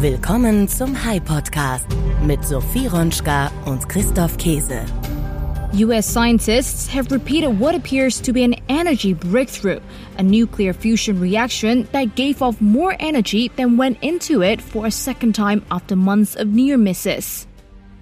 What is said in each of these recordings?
Willkommen zum High Podcast mit Sophie Ronschka und Christoph Käse. US scientists have repeated what appears to be an energy breakthrough, a nuclear fusion reaction that gave off more energy than went into it for a second time after months of near misses.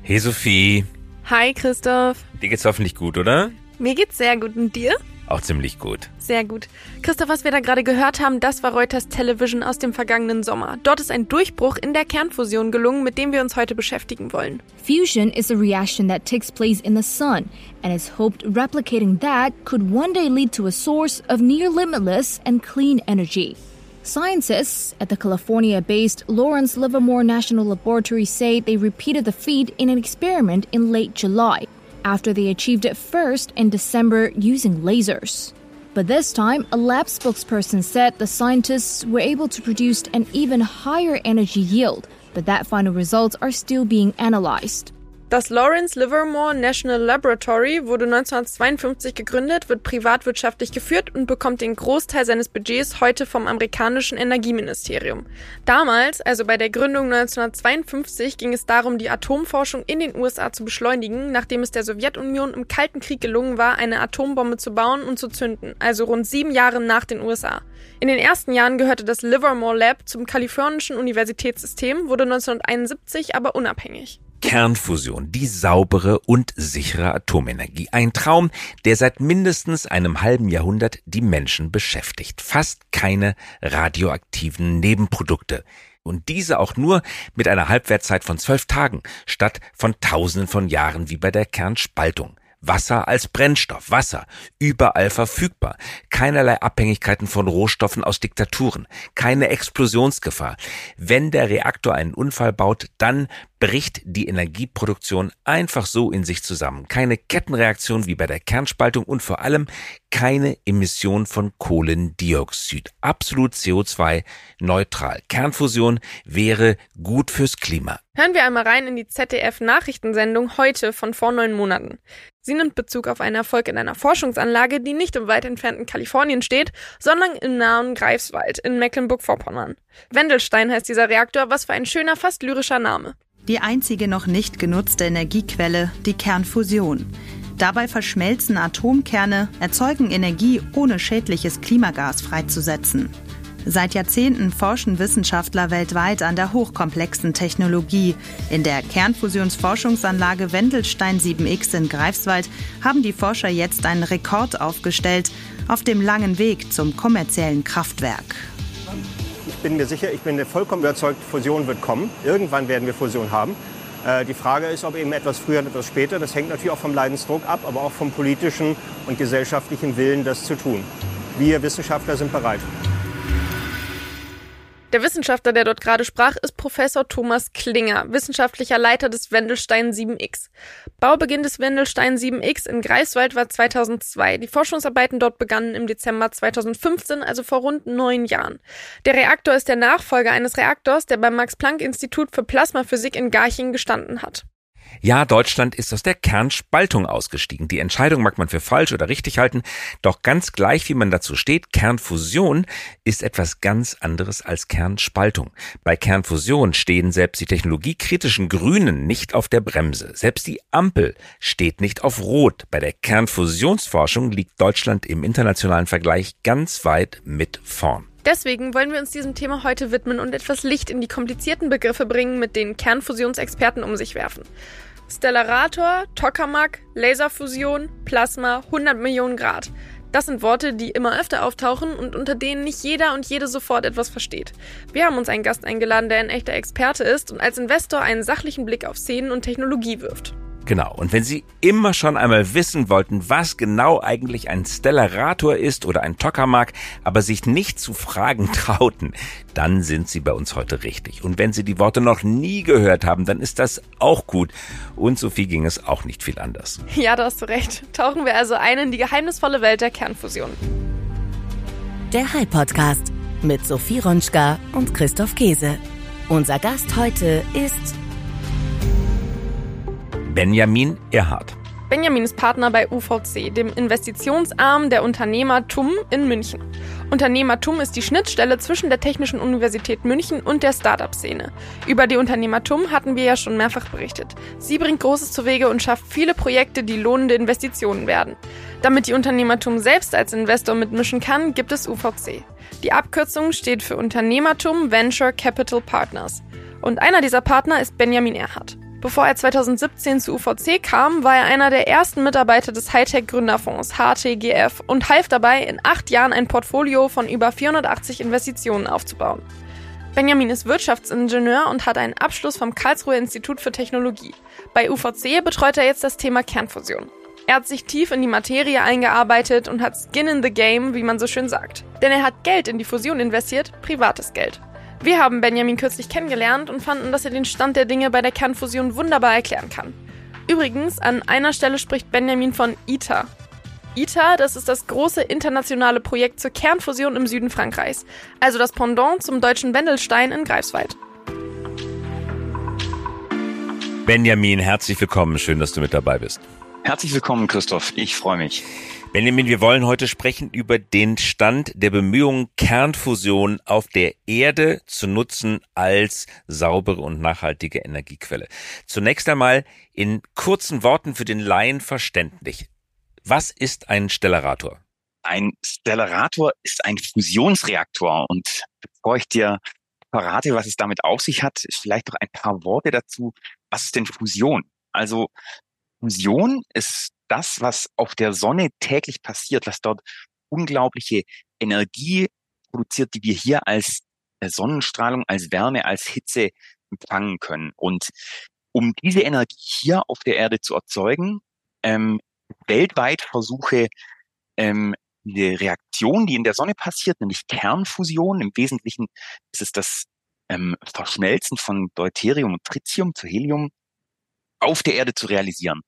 Hey Sophie, Hi Christoph. dir geht's hoffentlich gut, oder? Mir geht's sehr gut und dir? Auch ziemlich gut. Sehr gut. Christoph, was wir da gerade gehört haben, das war Reuters Television aus dem vergangenen Sommer. Dort ist ein Durchbruch in der Kernfusion gelungen, mit dem wir uns heute beschäftigen wollen. Fusion is a reaction that takes place in the sun, and it's hoped replicating that could one day lead to a source of near limitless and clean energy. Scientists at the California based Lawrence Livermore National Laboratory say they repeated the feat in an experiment in late July, after they achieved it first in December using lasers. But this time, a lab spokesperson said the scientists were able to produce an even higher energy yield, but that final results are still being analyzed. Das Lawrence Livermore National Laboratory wurde 1952 gegründet, wird privatwirtschaftlich geführt und bekommt den Großteil seines Budgets heute vom amerikanischen Energieministerium. Damals, also bei der Gründung 1952, ging es darum, die Atomforschung in den USA zu beschleunigen, nachdem es der Sowjetunion im Kalten Krieg gelungen war, eine Atombombe zu bauen und zu zünden, also rund sieben Jahre nach den USA. In den ersten Jahren gehörte das Livermore Lab zum kalifornischen Universitätssystem, wurde 1971 aber unabhängig. Kernfusion, die saubere und sichere Atomenergie. Ein Traum, der seit mindestens einem halben Jahrhundert die Menschen beschäftigt. Fast keine radioaktiven Nebenprodukte. Und diese auch nur mit einer Halbwertzeit von zwölf Tagen statt von tausenden von Jahren wie bei der Kernspaltung. Wasser als Brennstoff, Wasser, überall verfügbar, keinerlei Abhängigkeiten von Rohstoffen aus Diktaturen, keine Explosionsgefahr. Wenn der Reaktor einen Unfall baut, dann bricht die Energieproduktion einfach so in sich zusammen. Keine Kettenreaktion wie bei der Kernspaltung und vor allem keine Emission von Kohlendioxid. Absolut CO2 neutral. Kernfusion wäre gut fürs Klima. Hören wir einmal rein in die ZDF-Nachrichtensendung heute von vor neun Monaten. Sie nimmt Bezug auf einen Erfolg in einer Forschungsanlage, die nicht im weit entfernten Kalifornien steht, sondern im nahen Greifswald in Mecklenburg-Vorpommern. Wendelstein heißt dieser Reaktor, was für ein schöner, fast lyrischer Name. Die einzige noch nicht genutzte Energiequelle, die Kernfusion. Dabei verschmelzen Atomkerne, erzeugen Energie, ohne schädliches Klimagas freizusetzen. Seit Jahrzehnten forschen Wissenschaftler weltweit an der hochkomplexen Technologie. In der Kernfusionsforschungsanlage Wendelstein 7X in Greifswald haben die Forscher jetzt einen Rekord aufgestellt auf dem langen Weg zum kommerziellen Kraftwerk. Ich bin mir sicher, ich bin vollkommen überzeugt, Fusion wird kommen. Irgendwann werden wir Fusion haben. Äh, Die Frage ist, ob eben etwas früher oder etwas später. Das hängt natürlich auch vom Leidensdruck ab, aber auch vom politischen und gesellschaftlichen Willen, das zu tun. Wir Wissenschaftler sind bereit. Der Wissenschaftler, der dort gerade sprach, ist Professor Thomas Klinger, wissenschaftlicher Leiter des Wendelstein 7X. Baubeginn des Wendelstein 7X in Greifswald war 2002. Die Forschungsarbeiten dort begannen im Dezember 2015, also vor rund neun Jahren. Der Reaktor ist der Nachfolger eines Reaktors, der beim Max-Planck-Institut für Plasmaphysik in Garching gestanden hat. Ja, Deutschland ist aus der Kernspaltung ausgestiegen. Die Entscheidung mag man für falsch oder richtig halten, doch ganz gleich, wie man dazu steht, Kernfusion ist etwas ganz anderes als Kernspaltung. Bei Kernfusion stehen selbst die technologiekritischen Grünen nicht auf der Bremse. Selbst die Ampel steht nicht auf Rot. Bei der Kernfusionsforschung liegt Deutschland im internationalen Vergleich ganz weit mit vorn. Deswegen wollen wir uns diesem Thema heute widmen und etwas Licht in die komplizierten Begriffe bringen, mit denen Kernfusionsexperten um sich werfen. Stellarator, Tokamak, Laserfusion, Plasma, 100 Millionen Grad. Das sind Worte, die immer öfter auftauchen und unter denen nicht jeder und jede sofort etwas versteht. Wir haben uns einen Gast eingeladen, der ein echter Experte ist und als Investor einen sachlichen Blick auf Szenen und Technologie wirft. Genau. Und wenn Sie immer schon einmal wissen wollten, was genau eigentlich ein Stellarator ist oder ein Tokamak, aber sich nicht zu fragen trauten, dann sind Sie bei uns heute richtig. Und wenn Sie die Worte noch nie gehört haben, dann ist das auch gut. Und Sophie ging es auch nicht viel anders. Ja, da hast du recht. Tauchen wir also ein in die geheimnisvolle Welt der Kernfusion. Der High Podcast mit Sophie Ronschka und Christoph Käse. Unser Gast heute ist Benjamin Erhard. Benjamin ist Partner bei UVC, dem Investitionsarm der Unternehmertum in München. Unternehmertum ist die Schnittstelle zwischen der Technischen Universität München und der Startup-Szene. Über die Unternehmertum hatten wir ja schon mehrfach berichtet. Sie bringt Großes zu Wege und schafft viele Projekte, die lohnende Investitionen werden. Damit die Unternehmertum selbst als Investor mitmischen kann, gibt es UVC. Die Abkürzung steht für Unternehmertum Venture Capital Partners. Und einer dieser Partner ist Benjamin Erhardt. Bevor er 2017 zu UVC kam, war er einer der ersten Mitarbeiter des Hightech-Gründerfonds HTGF und half dabei, in acht Jahren ein Portfolio von über 480 Investitionen aufzubauen. Benjamin ist Wirtschaftsingenieur und hat einen Abschluss vom Karlsruher Institut für Technologie. Bei UVC betreut er jetzt das Thema Kernfusion. Er hat sich tief in die Materie eingearbeitet und hat Skin in the Game, wie man so schön sagt. Denn er hat Geld in die Fusion investiert, privates Geld. Wir haben Benjamin kürzlich kennengelernt und fanden, dass er den Stand der Dinge bei der Kernfusion wunderbar erklären kann. Übrigens, an einer Stelle spricht Benjamin von ITER. ITER, das ist das große internationale Projekt zur Kernfusion im Süden Frankreichs, also das Pendant zum deutschen Wendelstein in Greifswald. Benjamin, herzlich willkommen. Schön, dass du mit dabei bist. Herzlich willkommen, Christoph. Ich freue mich. Benjamin, wir wollen heute sprechen über den Stand der Bemühungen, Kernfusion auf der Erde zu nutzen als saubere und nachhaltige Energiequelle. Zunächst einmal in kurzen Worten für den Laien verständlich. Was ist ein Stellarator? Ein Stellarator ist ein Fusionsreaktor und bevor ich dir verrate, was es damit auf sich hat, vielleicht noch ein paar Worte dazu. Was ist denn Fusion? Also Fusion ist das, was auf der Sonne täglich passiert, was dort unglaubliche Energie produziert, die wir hier als äh, Sonnenstrahlung, als Wärme, als Hitze empfangen können. Und um diese Energie hier auf der Erde zu erzeugen, ähm, weltweit versuche ähm, die Reaktion, die in der Sonne passiert, nämlich Kernfusion, im Wesentlichen ist es das ähm, Verschmelzen von Deuterium und Tritium zu Helium, auf der Erde zu realisieren.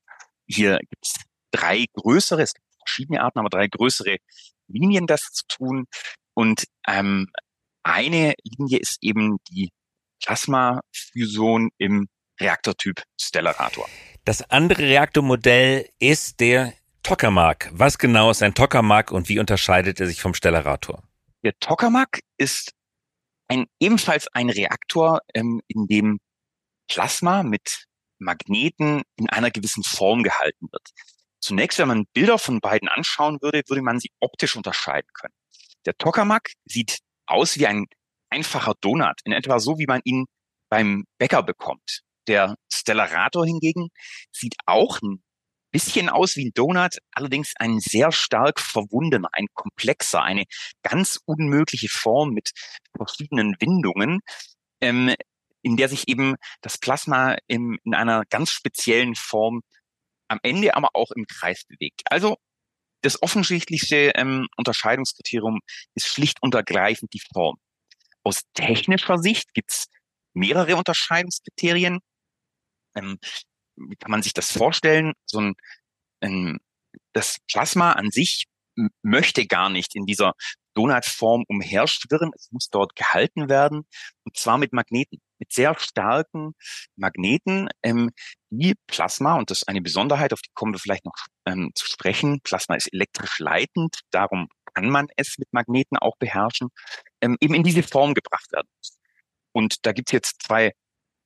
Hier gibt es drei größere, es gibt verschiedene Arten, aber drei größere Linien, das zu tun. Und ähm, eine Linie ist eben die Plasmafusion im Reaktortyp Stellarator. Das andere Reaktormodell ist der Tokamak. Was genau ist ein Tokamak und wie unterscheidet er sich vom Stellarator? Der Tokamak ist ein, ebenfalls ein Reaktor, ähm, in dem Plasma mit Magneten in einer gewissen Form gehalten wird. Zunächst, wenn man Bilder von beiden anschauen würde, würde man sie optisch unterscheiden können. Der Tokamak sieht aus wie ein einfacher Donut, in etwa so, wie man ihn beim Bäcker bekommt. Der Stellarator hingegen sieht auch ein bisschen aus wie ein Donut, allerdings ein sehr stark verwundener, ein komplexer, eine ganz unmögliche Form mit verschiedenen Windungen, ähm, in der sich eben das Plasma im, in einer ganz speziellen Form am Ende aber auch im Kreis bewegt. Also das offensichtlichste ähm, Unterscheidungskriterium ist schlicht und ergreifend die Form. Aus technischer Sicht gibt's mehrere Unterscheidungskriterien. Ähm, wie kann man sich das vorstellen? So ein, ein das Plasma an sich möchte gar nicht in dieser Donutform umherschwirren. Es muss dort gehalten werden und zwar mit Magneten mit sehr starken Magneten, ähm, die Plasma, und das ist eine Besonderheit, auf die kommen wir vielleicht noch ähm, zu sprechen, Plasma ist elektrisch leitend, darum kann man es mit Magneten auch beherrschen, ähm, eben in diese Form gebracht werden Und da gibt es jetzt zwei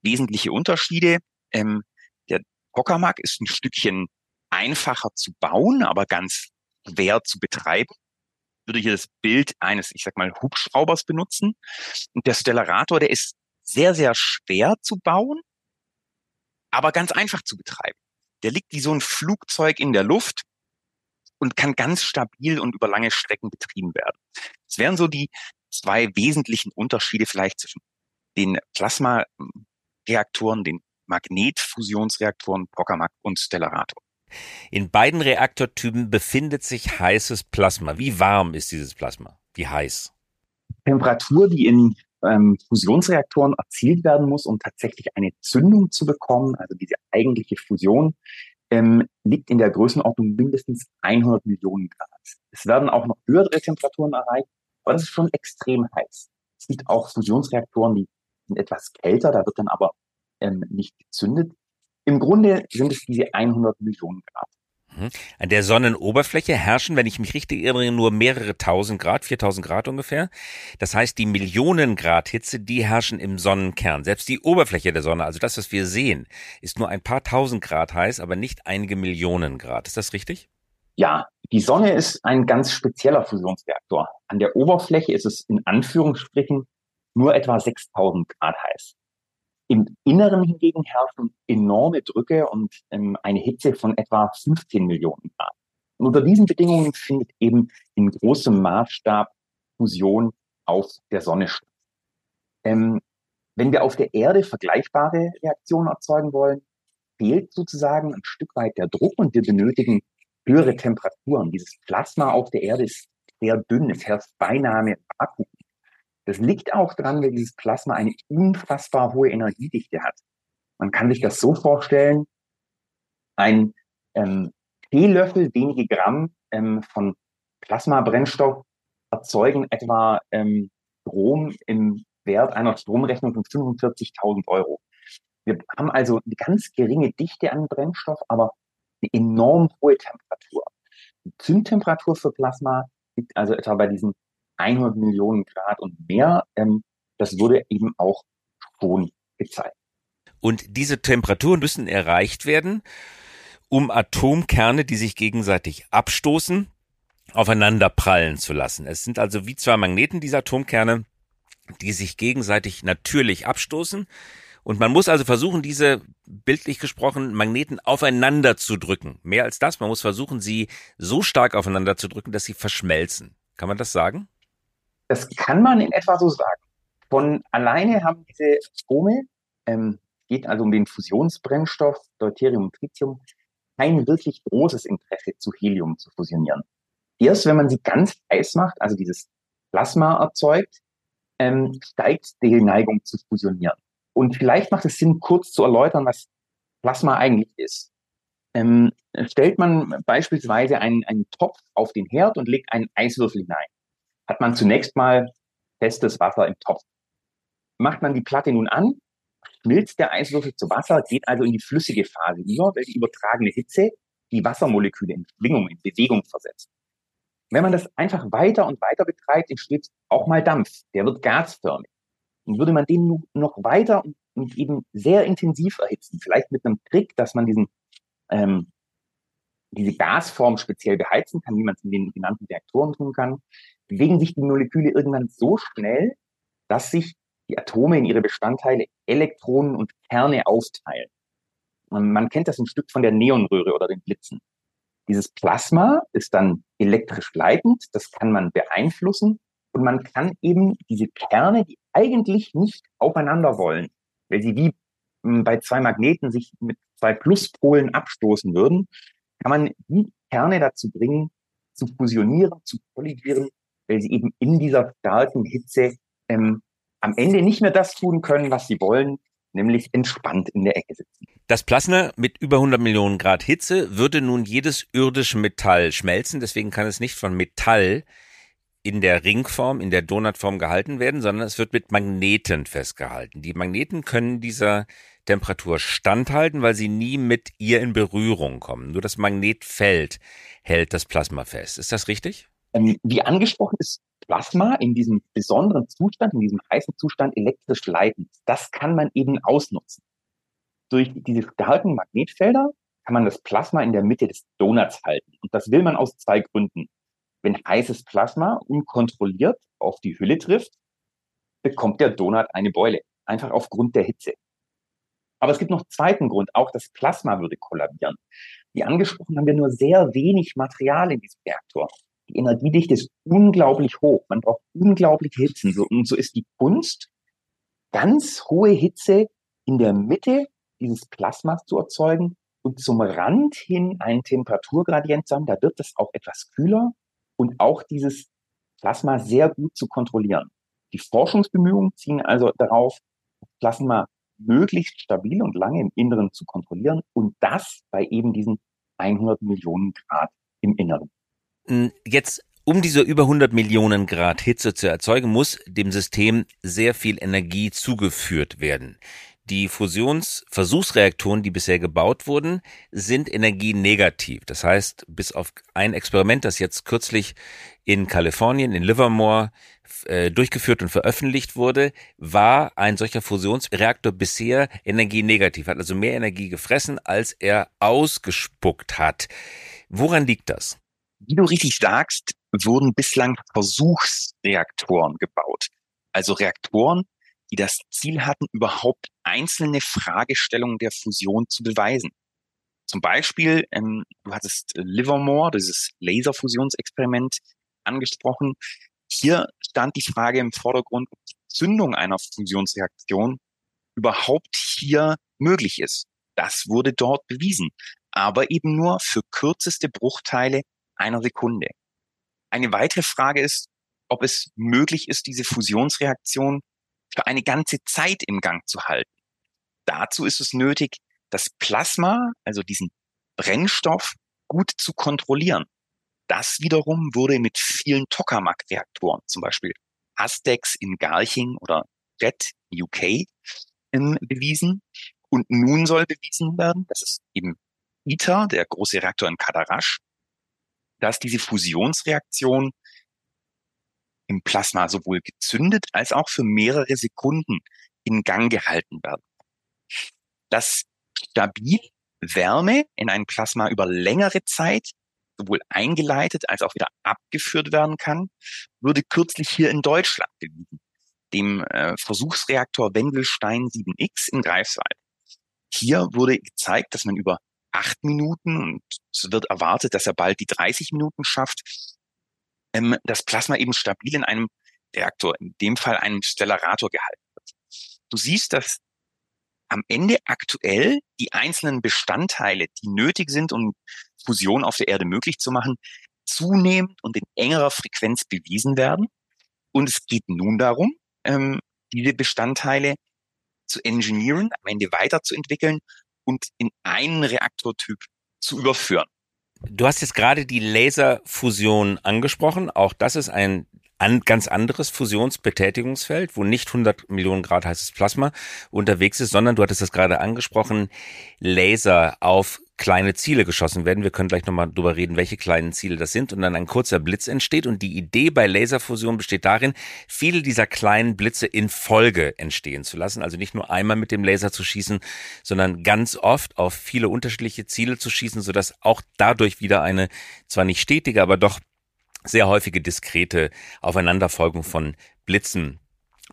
wesentliche Unterschiede. Ähm, der Tokamak ist ein Stückchen einfacher zu bauen, aber ganz schwer zu betreiben würde hier das Bild eines, ich sag mal, Hubschraubers benutzen. Und der Stellarator, der ist sehr, sehr schwer zu bauen, aber ganz einfach zu betreiben. Der liegt wie so ein Flugzeug in der Luft und kann ganz stabil und über lange Strecken betrieben werden. Das wären so die zwei wesentlichen Unterschiede vielleicht zwischen den Plasmareaktoren, den Magnetfusionsreaktoren Brockamack und Stellarator. In beiden Reaktortypen befindet sich heißes Plasma. Wie warm ist dieses Plasma? Wie heiß? Temperatur, die in ähm, Fusionsreaktoren erzielt werden muss, um tatsächlich eine Zündung zu bekommen, also diese eigentliche Fusion, ähm, liegt in der Größenordnung mindestens 100 Millionen Grad. Es werden auch noch höhere Temperaturen erreicht, aber das ist schon extrem heiß. Es gibt auch Fusionsreaktoren, die sind etwas kälter, da wird dann aber ähm, nicht gezündet. Im Grunde sind es diese 100 Millionen Grad. Mhm. An der Sonnenoberfläche herrschen, wenn ich mich richtig erinnere, nur mehrere tausend Grad, 4000 Grad ungefähr. Das heißt, die Millionen Grad Hitze, die herrschen im Sonnenkern. Selbst die Oberfläche der Sonne, also das, was wir sehen, ist nur ein paar tausend Grad heiß, aber nicht einige Millionen Grad. Ist das richtig? Ja, die Sonne ist ein ganz spezieller Fusionsreaktor. An der Oberfläche ist es in Anführungsstrichen nur etwa 6000 Grad heiß. Im Inneren hingegen herrschen enorme Drücke und ähm, eine Hitze von etwa 15 Millionen Grad. Und unter diesen Bedingungen findet eben in großem Maßstab Fusion auf der Sonne statt. Ähm, wenn wir auf der Erde vergleichbare Reaktionen erzeugen wollen, fehlt sozusagen ein Stück weit der Druck und wir benötigen höhere Temperaturen. Dieses Plasma auf der Erde ist sehr dünn, es herrscht beinahe Vakuum. Das liegt auch daran, weil dieses Plasma eine unfassbar hohe Energiedichte hat. Man kann sich das so vorstellen, ein ähm, Teelöffel, wenige Gramm ähm, von Plasmabrennstoff erzeugen etwa ähm, Strom im Wert einer Stromrechnung von 45.000 Euro. Wir haben also eine ganz geringe Dichte an Brennstoff, aber eine enorm hohe Temperatur. Die Zündtemperatur für Plasma liegt also etwa bei diesen 100 Millionen Grad und mehr. Ähm, das wurde eben auch schon gezeigt. Und diese Temperaturen müssen erreicht werden, um Atomkerne, die sich gegenseitig abstoßen, aufeinander prallen zu lassen. Es sind also wie zwei Magneten, diese Atomkerne, die sich gegenseitig natürlich abstoßen. Und man muss also versuchen, diese bildlich gesprochen Magneten aufeinander zu drücken. Mehr als das, man muss versuchen, sie so stark aufeinander zu drücken, dass sie verschmelzen. Kann man das sagen? Das kann man in etwa so sagen. Von alleine haben diese Atome, ähm, geht also um den Fusionsbrennstoff Deuterium und Tritium, kein wirklich großes Interesse zu Helium zu fusionieren. Erst wenn man sie ganz heiß macht, also dieses Plasma erzeugt, ähm, steigt die Neigung zu fusionieren. Und vielleicht macht es Sinn, kurz zu erläutern, was Plasma eigentlich ist. Ähm, stellt man beispielsweise einen, einen Topf auf den Herd und legt einen Eiswürfel hinein hat man zunächst mal festes Wasser im Topf. Macht man die Platte nun an, schmilzt der Eiswürfel zu Wasser, geht also in die flüssige Phase über, weil die übertragene Hitze die Wassermoleküle in Schwingung, in Bewegung versetzt. Wenn man das einfach weiter und weiter betreibt, entsteht auch mal Dampf. Der wird gasförmig. Und würde man den noch weiter und eben sehr intensiv erhitzen, vielleicht mit einem Trick, dass man diesen ähm, diese Gasform speziell beheizen kann, wie man es in den genannten Reaktoren tun kann, bewegen sich die Moleküle irgendwann so schnell, dass sich die Atome in ihre Bestandteile Elektronen und Kerne aufteilen. Und man kennt das ein Stück von der Neonröhre oder den Blitzen. Dieses Plasma ist dann elektrisch leitend, das kann man beeinflussen und man kann eben diese Kerne, die eigentlich nicht aufeinander wollen, weil sie wie hm, bei zwei Magneten sich mit zwei Pluspolen abstoßen würden, kann man die Kerne dazu bringen, zu fusionieren, zu kollidieren, weil sie eben in dieser starken Hitze ähm, am Ende nicht mehr das tun können, was sie wollen, nämlich entspannt in der Ecke sitzen. Das Plasma mit über 100 Millionen Grad Hitze würde nun jedes irdische Metall schmelzen, deswegen kann es nicht von Metall in der Ringform, in der Donutform gehalten werden, sondern es wird mit Magneten festgehalten. Die Magneten können dieser Temperatur standhalten, weil sie nie mit ihr in Berührung kommen. Nur das Magnetfeld hält das Plasma fest. Ist das richtig? Ähm, wie angesprochen ist Plasma in diesem besonderen Zustand, in diesem heißen Zustand elektrisch leitend. Das kann man eben ausnutzen. Durch diese starken Magnetfelder kann man das Plasma in der Mitte des Donuts halten. Und das will man aus zwei Gründen. Wenn heißes Plasma unkontrolliert auf die Hülle trifft, bekommt der Donut eine Beule. Einfach aufgrund der Hitze. Aber es gibt noch einen zweiten Grund. Auch das Plasma würde kollabieren. Wie angesprochen haben wir nur sehr wenig Material in diesem Reaktor. Die Energiedichte ist unglaublich hoch. Man braucht unglaubliche Hitzen. Und so ist die Kunst, ganz hohe Hitze in der Mitte dieses Plasmas zu erzeugen und zum Rand hin einen Temperaturgradient zu haben. Da wird es auch etwas kühler und auch dieses Plasma sehr gut zu kontrollieren. Die Forschungsbemühungen ziehen also darauf, Plasma möglichst stabil und lange im Inneren zu kontrollieren und das bei eben diesen 100 Millionen Grad im Inneren. Hm, jetzt um diese über 100 Millionen Grad Hitze zu erzeugen, muss dem System sehr viel Energie zugeführt werden. Die Fusionsversuchsreaktoren, die bisher gebaut wurden, sind energienegativ. Das heißt, bis auf ein Experiment, das jetzt kürzlich in Kalifornien, in Livermore, äh, durchgeführt und veröffentlicht wurde, war ein solcher Fusionsreaktor bisher energienegativ, hat also mehr Energie gefressen, als er ausgespuckt hat. Woran liegt das? Wie du richtig sagst, wurden bislang Versuchsreaktoren gebaut. Also Reaktoren, die das Ziel hatten, überhaupt einzelne Fragestellungen der Fusion zu beweisen. Zum Beispiel, ähm, du hattest Livermore, dieses Laserfusionsexperiment angesprochen. Hier stand die Frage im Vordergrund, ob die Zündung einer Fusionsreaktion überhaupt hier möglich ist. Das wurde dort bewiesen, aber eben nur für kürzeste Bruchteile einer Sekunde. Eine weitere Frage ist, ob es möglich ist, diese Fusionsreaktion für eine ganze Zeit im Gang zu halten. Dazu ist es nötig, das Plasma, also diesen Brennstoff, gut zu kontrollieren. Das wiederum wurde mit vielen Tokamak-Reaktoren, zum Beispiel Astex in Garching oder JET UK, bewiesen. Und nun soll bewiesen werden, das ist eben ITER, der große Reaktor in Kadarash, dass diese Fusionsreaktion im Plasma sowohl gezündet als auch für mehrere Sekunden in Gang gehalten werden. Dass stabil Wärme in ein Plasma über längere Zeit sowohl eingeleitet als auch wieder abgeführt werden kann, wurde kürzlich hier in Deutschland bewiesen, dem äh, Versuchsreaktor Wendelstein 7X in Greifswald. Hier wurde gezeigt, dass man über acht Minuten und es wird erwartet, dass er bald die 30 Minuten schafft, ähm, das Plasma eben stabil in einem Reaktor, in dem Fall einem Stellarator gehalten wird. Du siehst, dass am Ende aktuell die einzelnen Bestandteile, die nötig sind, um Fusion auf der Erde möglich zu machen, zunehmend und in engerer Frequenz bewiesen werden. Und es geht nun darum, ähm, diese Bestandteile zu engineeren, am Ende weiterzuentwickeln und in einen Reaktortyp zu überführen. Du hast jetzt gerade die Laserfusion angesprochen. Auch das ist ein an, ganz anderes Fusionsbetätigungsfeld, wo nicht 100 Millionen Grad heißes Plasma unterwegs ist, sondern du hattest das gerade angesprochen, Laser auf kleine Ziele geschossen werden. Wir können gleich nochmal drüber reden, welche kleinen Ziele das sind und dann ein kurzer Blitz entsteht. Und die Idee bei Laserfusion besteht darin, viele dieser kleinen Blitze in Folge entstehen zu lassen. Also nicht nur einmal mit dem Laser zu schießen, sondern ganz oft auf viele unterschiedliche Ziele zu schießen, sodass auch dadurch wieder eine zwar nicht stetige, aber doch sehr häufige diskrete Aufeinanderfolgung von Blitzen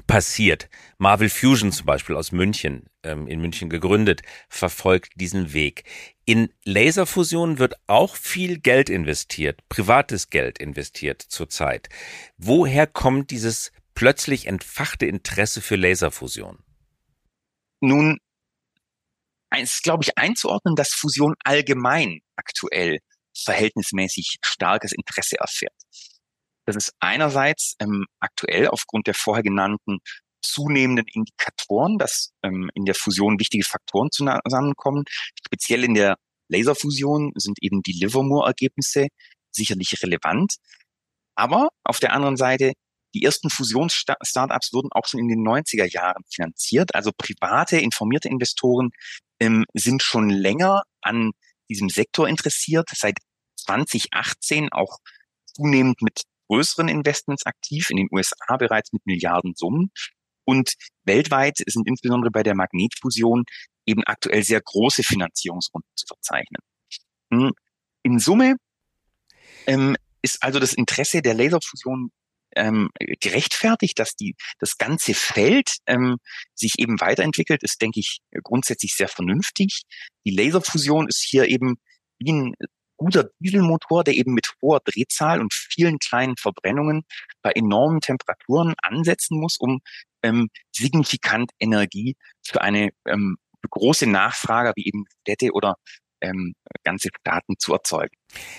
passiert. Marvel Fusion zum Beispiel aus München, ähm, in München gegründet, verfolgt diesen Weg. In Laserfusion wird auch viel Geld investiert, privates Geld investiert zurzeit. Woher kommt dieses plötzlich entfachte Interesse für Laserfusion? Nun, es ist, glaube ich, einzuordnen, dass Fusion allgemein aktuell verhältnismäßig starkes Interesse erfährt. Das ist einerseits ähm, aktuell aufgrund der vorher genannten zunehmenden Indikatoren, dass ähm, in der Fusion wichtige Faktoren zusammenkommen. Speziell in der Laserfusion sind eben die Livermore-Ergebnisse sicherlich relevant. Aber auf der anderen Seite, die ersten Fusions-Startups wurden auch schon in den 90er Jahren finanziert. Also private, informierte Investoren ähm, sind schon länger an diesem Sektor interessiert, seit 2018 auch zunehmend mit größeren Investments aktiv, in den USA bereits mit Milliardensummen. Und weltweit sind insbesondere bei der Magnetfusion eben aktuell sehr große Finanzierungsrunden zu verzeichnen. Hm, in Summe ähm, ist also das Interesse der Laserfusion ähm, gerechtfertigt, dass die das ganze Feld ähm, sich eben weiterentwickelt, ist, denke ich, grundsätzlich sehr vernünftig. Die Laserfusion ist hier eben wie ein guter Dieselmotor, der eben mit hoher Drehzahl und vielen kleinen Verbrennungen bei enormen Temperaturen ansetzen muss, um ähm, signifikant Energie für eine ähm, große Nachfrage wie eben Städte oder ähm, ganze Staaten zu erzeugen.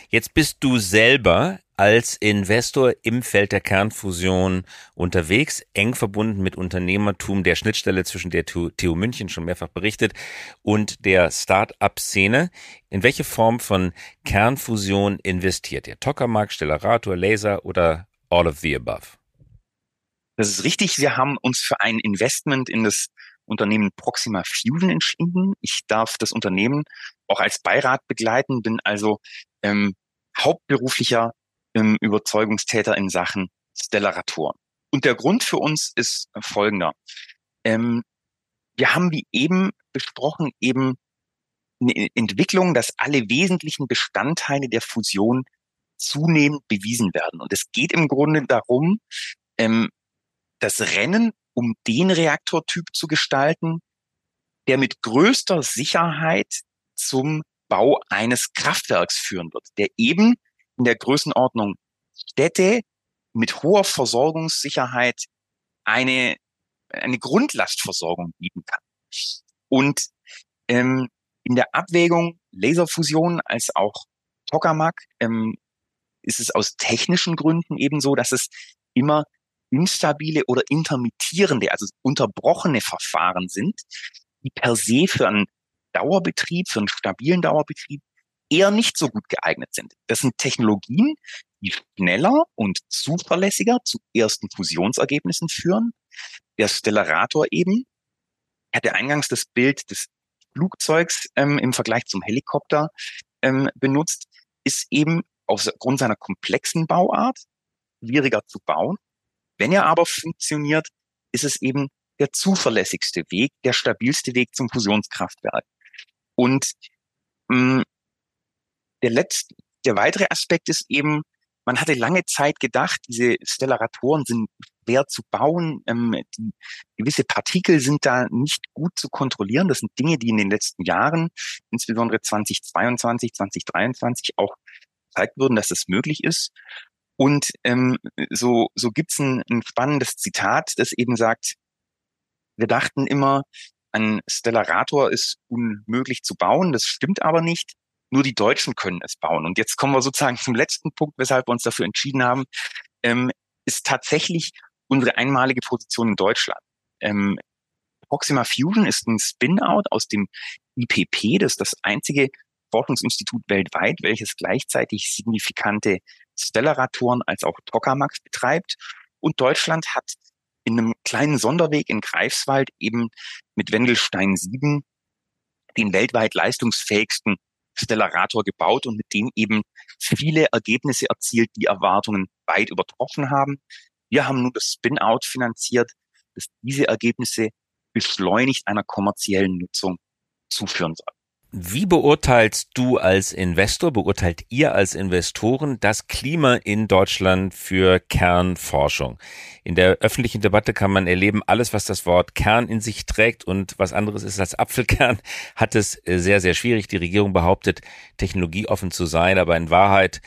Jetzt bist du selber als Investor im Feld der Kernfusion unterwegs, eng verbunden mit Unternehmertum, der Schnittstelle zwischen der TU München schon mehrfach berichtet und der Start-up-Szene. In welche Form von Kernfusion investiert ihr? Tokamak, Stellarator, Laser oder all of the above? Das ist richtig. Wir haben uns für ein Investment in das Unternehmen Proxima Fusion entschieden. Ich darf das Unternehmen auch als Beirat begleiten, bin also ähm, hauptberuflicher ähm, Überzeugungstäter in Sachen Stellaratoren. Und der Grund für uns ist folgender. Ähm, wir haben, wie eben besprochen, eben eine Entwicklung, dass alle wesentlichen Bestandteile der Fusion zunehmend bewiesen werden. Und es geht im Grunde darum, ähm, das Rennen um den Reaktortyp zu gestalten, der mit größter Sicherheit zum Bau eines Kraftwerks führen wird, der eben in der Größenordnung Städte mit hoher Versorgungssicherheit eine, eine Grundlastversorgung bieten kann. Und ähm, in der Abwägung Laserfusion als auch Tokamak ähm, ist es aus technischen Gründen eben so, dass es immer instabile oder intermittierende, also unterbrochene Verfahren sind, die per se für einen Dauerbetrieb, für einen stabilen Dauerbetrieb eher nicht so gut geeignet sind. Das sind Technologien, die schneller und zuverlässiger zu ersten Fusionsergebnissen führen. Der Stellarator eben, ich hatte eingangs das Bild des Flugzeugs ähm, im Vergleich zum Helikopter ähm, benutzt, ist eben aufgrund seiner komplexen Bauart schwieriger zu bauen. Wenn er aber funktioniert, ist es eben der zuverlässigste Weg, der stabilste Weg zum Fusionskraftwerk. Und mh, mm, der letzte, der weitere Aspekt ist eben, man hatte lange Zeit gedacht, diese Stellaratoren sind schwer zu bauen, ähm, die, gewisse Partikel sind da nicht gut zu kontrollieren. Das sind Dinge, die in den letzten Jahren, insbesondere 2022, 2023, auch gezeigt wurden, dass es möglich ist. Und ähm, so, so gibt's ein, ein spannendes Zitat, das eben sagt, wir dachten immer, ein Stellarator ist unmöglich zu bauen. Das stimmt aber nicht. Nur die Deutschen können es bauen. Und jetzt kommen wir sozusagen zum letzten Punkt, weshalb wir uns dafür entschieden haben, ähm, ist tatsächlich unsere einmalige Position in Deutschland. Ähm, Proxima Fusion ist ein Spin-out aus dem IPP, das ist das einzige Forschungsinstitut weltweit, welches gleichzeitig signifikante Stellaratoren als auch Tokamaks betreibt. Und Deutschland hat in einem kleinen Sonderweg in Greifswald eben mit Wendelstein 7 den weltweit leistungsfähigsten Stellarator gebaut und mit dem eben viele Ergebnisse erzielt, die Erwartungen weit übertroffen haben. Wir haben nun das Spin-out finanziert, das diese Ergebnisse beschleunigt einer kommerziellen Nutzung zuführen soll. Wie beurteilst du als Investor, beurteilt ihr als Investoren das Klima in Deutschland für Kernforschung? In der öffentlichen Debatte kann man erleben, alles, was das Wort Kern in sich trägt und was anderes ist als Apfelkern, hat es sehr, sehr schwierig. Die Regierung behauptet, technologieoffen zu sein, aber in Wahrheit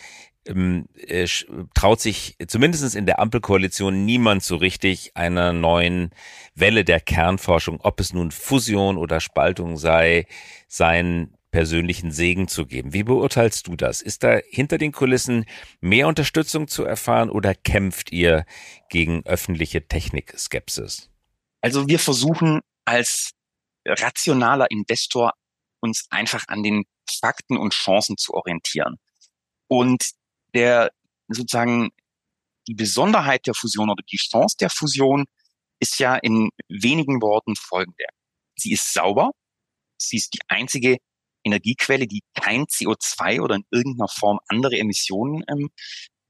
äh, traut sich zumindest in der Ampelkoalition niemand so richtig einer neuen Welle der Kernforschung, ob es nun Fusion oder Spaltung sei, seinen persönlichen Segen zu geben. Wie beurteilst du das? Ist da hinter den Kulissen mehr Unterstützung zu erfahren oder kämpft ihr gegen öffentliche Technikskepsis? Also wir versuchen als rationaler Investor uns einfach an den Fakten und Chancen zu orientieren. Und der sozusagen die Besonderheit der Fusion oder die Chance der Fusion ist ja in wenigen Worten folgende. Sie ist sauber. Sie ist die einzige Energiequelle, die kein CO2 oder in irgendeiner Form andere Emissionen ähm,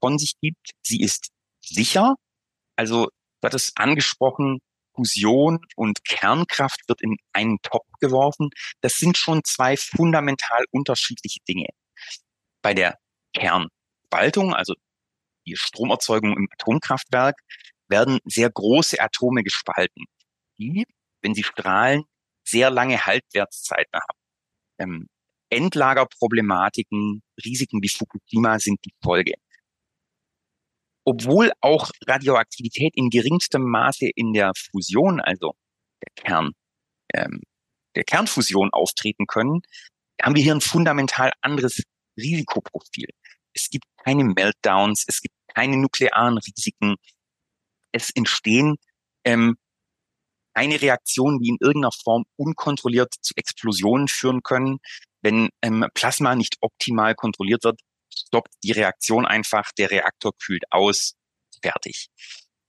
von sich gibt. Sie ist sicher. Also wird es angesprochen, Fusion und Kernkraft wird in einen Topf geworfen. Das sind schon zwei fundamental unterschiedliche Dinge. Bei der Kern Spaltung, also die Stromerzeugung im Atomkraftwerk, werden sehr große Atome gespalten, die, wenn sie strahlen, sehr lange Haltwertszeiten haben. Ähm, Endlagerproblematiken, Risiken wie Fukushima sind die Folge. Obwohl auch Radioaktivität in geringstem Maße in der Fusion, also der Kern, ähm, der Kernfusion auftreten können, haben wir hier ein fundamental anderes Risikoprofil. Es gibt keine Meltdowns, es gibt keine nuklearen Risiken. Es entstehen ähm, keine Reaktionen, die in irgendeiner Form unkontrolliert zu Explosionen führen können. Wenn ähm, Plasma nicht optimal kontrolliert wird, stoppt die Reaktion einfach, der Reaktor kühlt aus, fertig.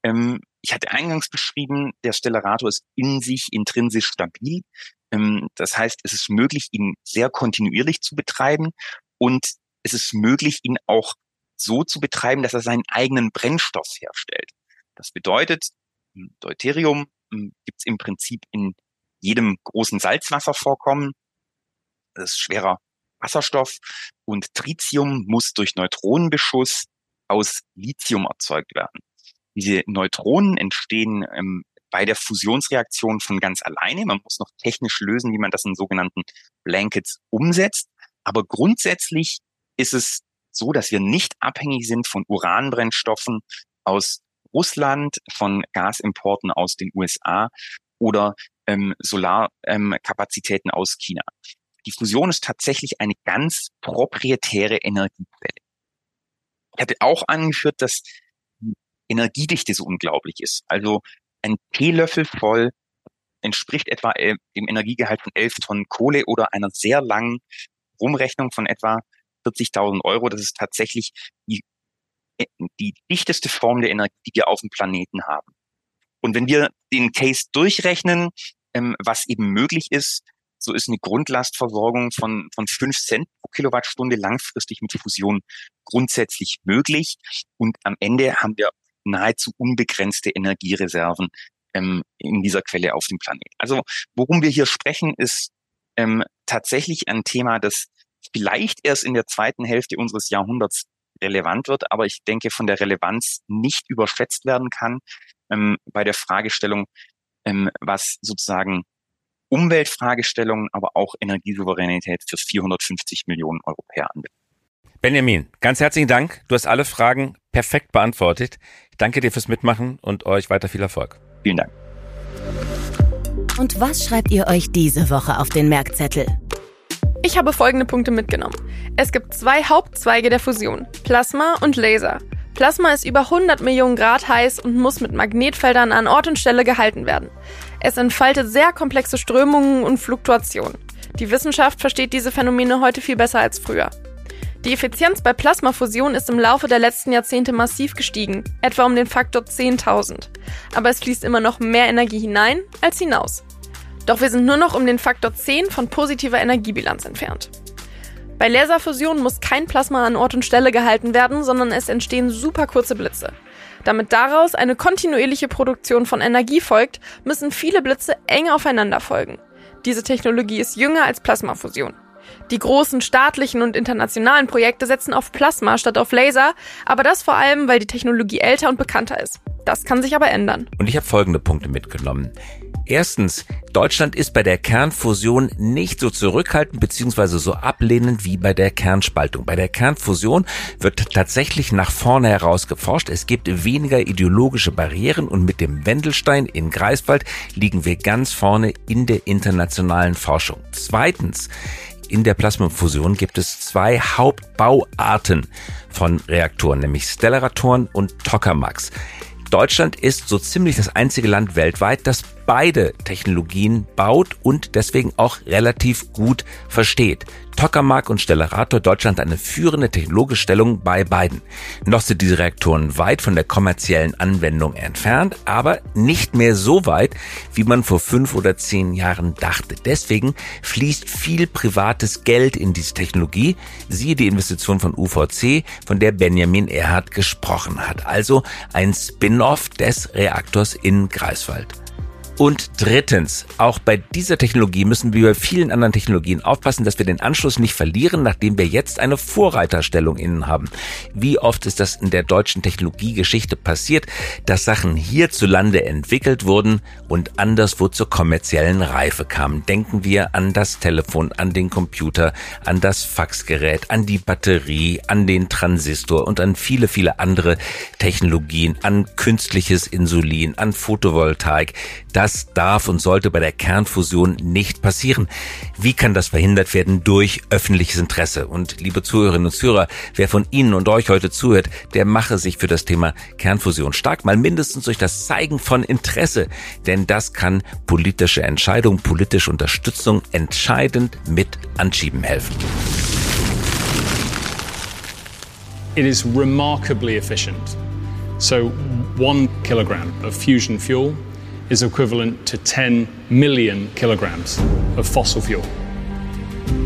Ähm, ich hatte eingangs beschrieben, der Stellarator ist in sich intrinsisch stabil. Ähm, das heißt, es ist möglich, ihn sehr kontinuierlich zu betreiben und es ist möglich, ihn auch so zu betreiben, dass er seinen eigenen Brennstoff herstellt. Das bedeutet, Deuterium gibt es im Prinzip in jedem großen Salzwasservorkommen. Das ist schwerer Wasserstoff und Tritium muss durch Neutronenbeschuss aus Lithium erzeugt werden. Diese Neutronen entstehen ähm, bei der Fusionsreaktion von ganz alleine. Man muss noch technisch lösen, wie man das in sogenannten Blankets umsetzt. Aber grundsätzlich ist es so, dass wir nicht abhängig sind von Uranbrennstoffen aus Russland, von Gasimporten aus den USA oder ähm, Solarkapazitäten ähm, aus China. Die Fusion ist tatsächlich eine ganz proprietäre Energiequelle. Ich hatte auch angeführt, dass die Energiedichte so unglaublich ist. Also ein Teelöffel voll entspricht etwa äh, dem Energiegehalt von 11 Tonnen Kohle oder einer sehr langen Rumrechnung von etwa 40.000 Euro. Das ist tatsächlich die, äh, die dichteste Form der Energie, die wir auf dem Planeten haben. Und wenn wir den Case durchrechnen, ähm, was eben möglich ist, so ist eine Grundlastversorgung von, von fünf Cent pro Kilowattstunde langfristig mit Fusion grundsätzlich möglich. Und am Ende haben wir nahezu unbegrenzte Energiereserven ähm, in dieser Quelle auf dem Planet. Also worum wir hier sprechen, ist ähm, tatsächlich ein Thema, das vielleicht erst in der zweiten Hälfte unseres Jahrhunderts relevant wird, aber ich denke von der Relevanz nicht überschätzt werden kann ähm, bei der Fragestellung, ähm, was sozusagen Umweltfragestellungen, aber auch Energiesouveränität für 450 Millionen Europäer anbelangt. Benjamin, ganz herzlichen Dank. Du hast alle Fragen perfekt beantwortet. Ich danke dir fürs Mitmachen und euch weiter viel Erfolg. Vielen Dank. Und was schreibt ihr euch diese Woche auf den Merkzettel? Ich habe folgende Punkte mitgenommen. Es gibt zwei Hauptzweige der Fusion, Plasma und Laser. Plasma ist über 100 Millionen Grad heiß und muss mit Magnetfeldern an Ort und Stelle gehalten werden. Es entfaltet sehr komplexe Strömungen und Fluktuationen. Die Wissenschaft versteht diese Phänomene heute viel besser als früher. Die Effizienz bei Plasmafusion ist im Laufe der letzten Jahrzehnte massiv gestiegen, etwa um den Faktor 10.000. Aber es fließt immer noch mehr Energie hinein als hinaus. Doch wir sind nur noch um den Faktor 10 von positiver Energiebilanz entfernt. Bei Laserfusion muss kein Plasma an Ort und Stelle gehalten werden, sondern es entstehen super kurze Blitze. Damit daraus eine kontinuierliche Produktion von Energie folgt, müssen viele Blitze eng aufeinander folgen. Diese Technologie ist jünger als Plasmafusion. Die großen staatlichen und internationalen Projekte setzen auf Plasma statt auf Laser, aber das vor allem, weil die Technologie älter und bekannter ist. Das kann sich aber ändern. Und ich habe folgende Punkte mitgenommen. Erstens, Deutschland ist bei der Kernfusion nicht so zurückhaltend bzw. so ablehnend wie bei der Kernspaltung. Bei der Kernfusion wird tatsächlich nach vorne heraus geforscht. Es gibt weniger ideologische Barrieren und mit dem Wendelstein in Greifswald liegen wir ganz vorne in der internationalen Forschung. Zweitens, in der Plasmafusion gibt es zwei Hauptbauarten von Reaktoren, nämlich Stellaratoren und Tokamaks. Deutschland ist so ziemlich das einzige Land weltweit, das beide Technologien baut und deswegen auch relativ gut versteht. Tokamak und Stellarator Deutschland eine führende technologische Stellung bei beiden. Noch sind diese Reaktoren weit von der kommerziellen Anwendung entfernt, aber nicht mehr so weit, wie man vor fünf oder zehn Jahren dachte. Deswegen fließt viel privates Geld in diese Technologie. Siehe die Investition von UVC, von der Benjamin Erhard gesprochen hat. Also ein Spin-off des Reaktors in Greifswald. Und drittens, auch bei dieser Technologie müssen wir bei vielen anderen Technologien aufpassen, dass wir den Anschluss nicht verlieren, nachdem wir jetzt eine Vorreiterstellung innen haben. Wie oft ist das in der deutschen Technologiegeschichte passiert, dass Sachen hierzulande entwickelt wurden und anderswo zur kommerziellen Reife kamen? Denken wir an das Telefon, an den Computer, an das Faxgerät, an die Batterie, an den Transistor und an viele, viele andere Technologien, an künstliches Insulin, an Photovoltaik. Das darf und sollte bei der Kernfusion nicht passieren. Wie kann das verhindert werden? Durch öffentliches Interesse. Und liebe Zuhörerinnen und Zuhörer, wer von Ihnen und euch heute zuhört, der mache sich für das Thema Kernfusion stark, mal mindestens durch das Zeigen von Interesse. Denn das kann politische Entscheidungen, politische Unterstützung entscheidend mit anschieben helfen. It is remarkably efficient. So, one kilogram of fusion fuel is equivalent to 10 million kilograms of fossil fuel.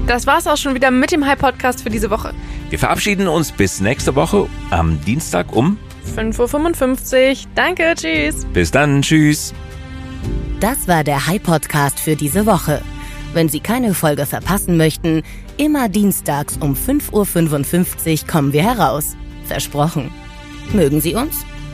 Das war's auch schon wieder mit dem High Podcast für diese Woche. Wir verabschieden uns bis nächste Woche am Dienstag um 5.55 Uhr. Danke, tschüss. Bis dann, tschüss. Das war der High Podcast für diese Woche. Wenn Sie keine Folge verpassen möchten, immer dienstags um 5.55 Uhr kommen wir heraus. Versprochen. Mögen Sie uns?